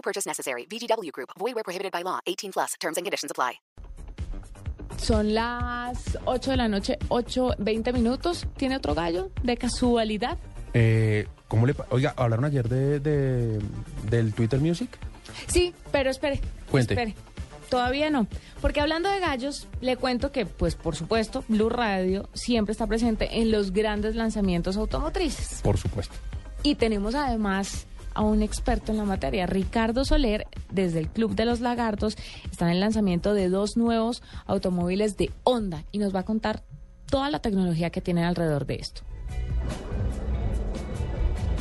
No purchase necessary. VGW Group. Void where prohibited by law. 18 plus. Terms and conditions apply. Son las 8 de la noche, 8, 20 minutos. ¿Tiene otro gallo? ¿De casualidad? Eh, ¿Cómo le pa- Oiga, hablaron ayer de, de- del Twitter Music. Sí, pero espere. Cuente. Espere. Todavía no. Porque hablando de gallos, le cuento que, pues, por supuesto, Blue Radio siempre está presente en los grandes lanzamientos automotrices. Por supuesto. Y tenemos además a un experto en la materia, Ricardo Soler, desde el Club de los Lagartos, está en el lanzamiento de dos nuevos automóviles de Honda y nos va a contar toda la tecnología que tienen alrededor de esto.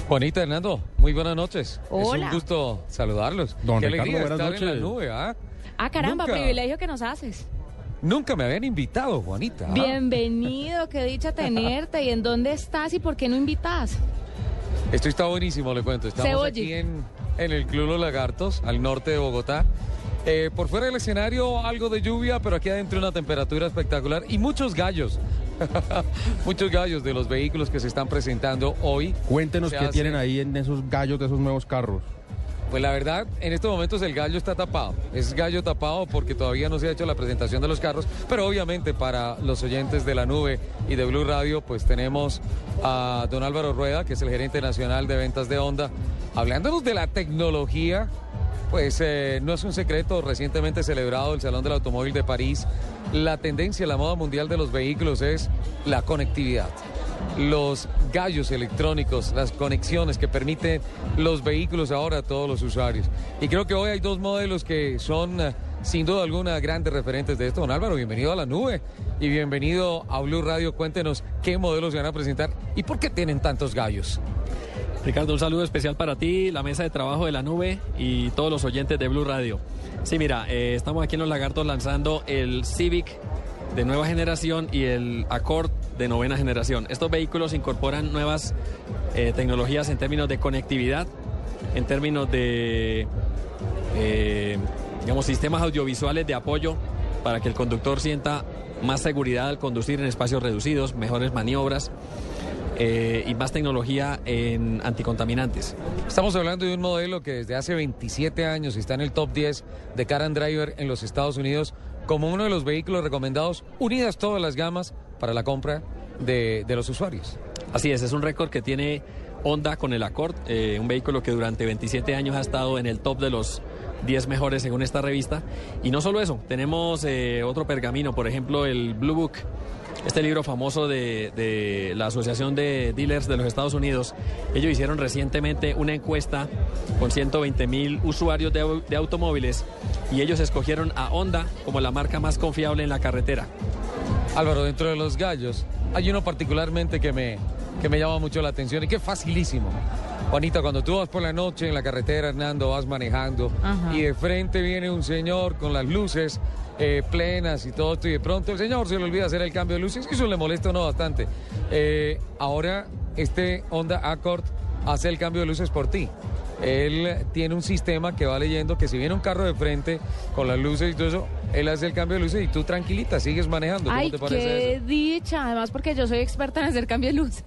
Juanita Hernando, muy buenas noches. Es Hola. un gusto saludarlos. Don Qué Ricardo, alegría buenas estar en la noches. nube, ¿ah? Ah, caramba, Nunca- privilegio que nos haces. Nunca me habían invitado, Juanita. Bienvenido, qué dicha tenerte. ¿Y en dónde estás y por qué no invitas? Esto está buenísimo, le cuento. Estamos Se oye. aquí en, en el Club Los Lagartos, al norte de Bogotá. Eh, por fuera del escenario algo de lluvia, pero aquí adentro una temperatura espectacular y muchos gallos. muchos gallos de los vehículos que se están presentando hoy. Cuéntenos Se qué hace- tienen ahí en esos gallos de esos nuevos carros. Pues la verdad, en estos momentos el gallo está tapado. Es gallo tapado porque todavía no se ha hecho la presentación de los carros, pero obviamente para los oyentes de la nube y de Blue Radio, pues tenemos a don Álvaro Rueda, que es el gerente nacional de ventas de Honda, hablándonos de la tecnología. Pues eh, no es un secreto, recientemente celebrado el Salón del Automóvil de París, la tendencia, la moda mundial de los vehículos es la conectividad los gallos electrónicos, las conexiones que permiten los vehículos ahora a todos los usuarios. Y creo que hoy hay dos modelos que son eh, sin duda alguna grandes referentes de esto. Don Álvaro, bienvenido a la nube y bienvenido a Blue Radio. Cuéntenos qué modelos se van a presentar y por qué tienen tantos gallos. Ricardo, un saludo especial para ti, la mesa de trabajo de la nube y todos los oyentes de Blue Radio. Sí, mira, eh, estamos aquí en Los Lagartos lanzando el Civic de nueva generación y el Accord de novena generación. Estos vehículos incorporan nuevas eh, tecnologías en términos de conectividad, en términos de, eh, digamos, sistemas audiovisuales de apoyo para que el conductor sienta más seguridad al conducir en espacios reducidos, mejores maniobras eh, y más tecnología en anticontaminantes. Estamos hablando de un modelo que desde hace 27 años está en el top 10 de Car and Driver en los Estados Unidos como uno de los vehículos recomendados, unidas todas las gamas para la compra de, de los usuarios. Así es, es un récord que tiene Honda con el Accord, eh, un vehículo que durante 27 años ha estado en el top de los 10 mejores según esta revista. Y no solo eso, tenemos eh, otro pergamino, por ejemplo el Blue Book, este libro famoso de, la Asociación de Dealers de los Estados Unidos. Ellos hicieron recientemente una encuesta con 120 mil usuarios de automóviles y ellos escogieron a Honda como la marca más confiable en la carretera. Álvaro, dentro de los gallos, hay uno particularmente que me, que me llama mucho la atención y que es facilísimo. Juanita, cuando tú vas por la noche en la carretera, Hernando, vas manejando Ajá. y de frente viene un señor con las luces eh, plenas y todo esto y de pronto el señor se le olvida hacer el cambio de luces y eso le molesta a uno bastante. Eh, ahora este Honda Accord hace el cambio de luces por ti. Él tiene un sistema que va leyendo que si viene un carro de frente con las luces y todo eso, él hace el cambio de luces y tú tranquilita, sigues manejando. ¿Cómo Ay, te parece qué eso? dicha. Además, porque yo soy experta en hacer cambio de luces.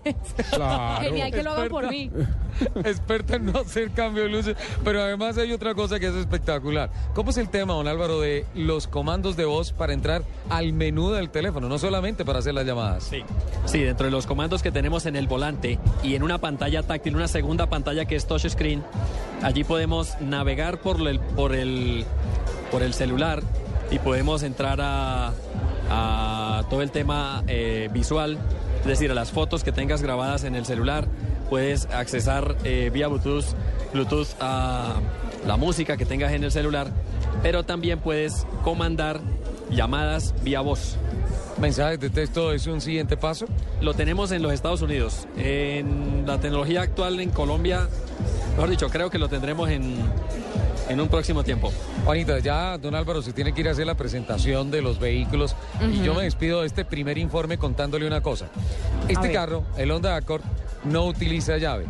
Claro. Genial que lo hagan por mí. experta en no hacer cambio de luces, pero además hay otra cosa que es espectacular. ¿Cómo es el tema, don Álvaro, de los comandos de voz para entrar al menú del teléfono, no solamente para hacer las llamadas? Sí. Sí, dentro de los comandos que tenemos en el volante y en una pantalla táctil, una segunda pantalla que es touchscreen, allí podemos navegar por el, por el, por el celular y podemos entrar a, a todo el tema eh, visual, es decir, a las fotos que tengas grabadas en el celular. Puedes accesar eh, vía Bluetooth, Bluetooth a la música que tengas en el celular, pero también puedes comandar llamadas vía voz. Mensajes de texto es un siguiente paso. Lo tenemos en los Estados Unidos. En la tecnología actual en Colombia, mejor dicho, creo que lo tendremos en, en un próximo tiempo. Juanita, ya don Álvaro se tiene que ir a hacer la presentación de los vehículos y yo me despido de este primer informe contándole una cosa. Este carro, el Honda Accord, no utiliza llave.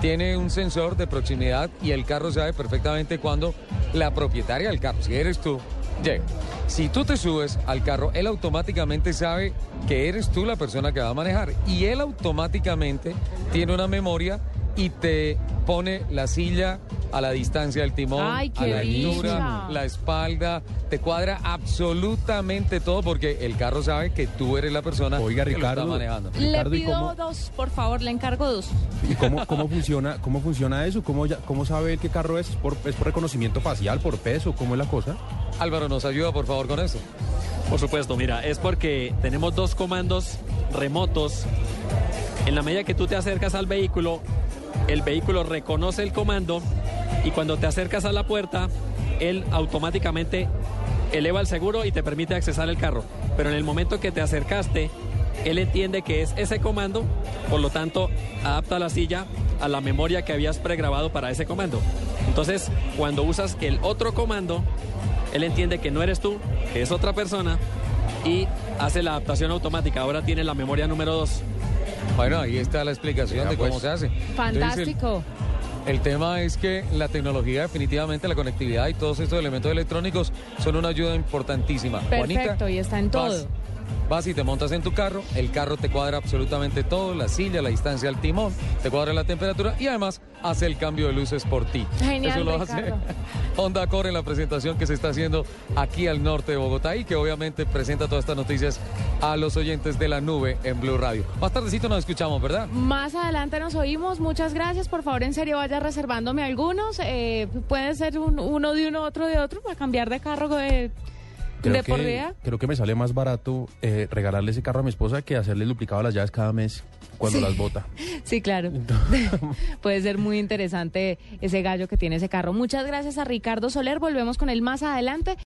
Tiene un sensor de proximidad y el carro sabe perfectamente cuando la propietaria del carro, si eres tú, llega. Si tú te subes al carro, él automáticamente sabe que eres tú la persona que va a manejar y él automáticamente tiene una memoria y te pone la silla a la distancia del timón, Ay, a la altura, la espalda, te cuadra absolutamente todo porque el carro sabe que tú eres la persona Oiga, que lo Ricardo. está manejando. Le Ricardo, ¿y pido cómo- dos, por favor, le encargo dos. ¿Y cómo, cómo funciona cómo funciona eso? ¿Cómo, ya- cómo sabe qué carro es? ¿Es por, ¿Es por reconocimiento facial, por peso? ¿Cómo es la cosa? Álvaro, nos ayuda por favor con eso. Por supuesto, mira, es porque tenemos dos comandos remotos. En la medida que tú te acercas al vehículo, el vehículo reconoce el comando y cuando te acercas a la puerta, él automáticamente eleva el seguro y te permite accesar el carro. Pero en el momento que te acercaste, él entiende que es ese comando, por lo tanto, adapta la silla a la memoria que habías pregrabado para ese comando. Entonces, cuando usas el otro comando, él entiende que no eres tú, que es otra persona y hace la adaptación automática. Ahora tiene la memoria número 2. Bueno, ahí está la explicación de cómo pues. se hace. Entonces, Fantástico. el, el tema es que la tecnología, definitivamente, la conectividad y todos estos elementos electrónicos son una ayuda importantísima. Perfecto, y está en todo. Vas y te montas en tu carro, el carro te cuadra absolutamente todo, la silla, la distancia al timón, te cuadra la temperatura y además hace el cambio de luces por ti. Genial, Eso lo hace. Honda Accord en la presentación que se está haciendo aquí al norte de Bogotá y que obviamente presenta todas estas noticias a los oyentes de la nube en Blue Radio. Más tardecito nos escuchamos, ¿verdad? Más adelante nos oímos. Muchas gracias. Por favor, en serio, vaya reservándome algunos. Eh, puede ser un- uno de uno, otro de otro, para cambiar de carro de, de por que, día. creo que me sale más barato eh, regalarle ese carro a mi esposa que hacerle el duplicado las llaves cada mes cuando las bota. Sí, claro. Puede ser muy interesante ese gallo que tiene ese carro. Muchas gracias a Ricardo Soler. Volvemos con él más adelante.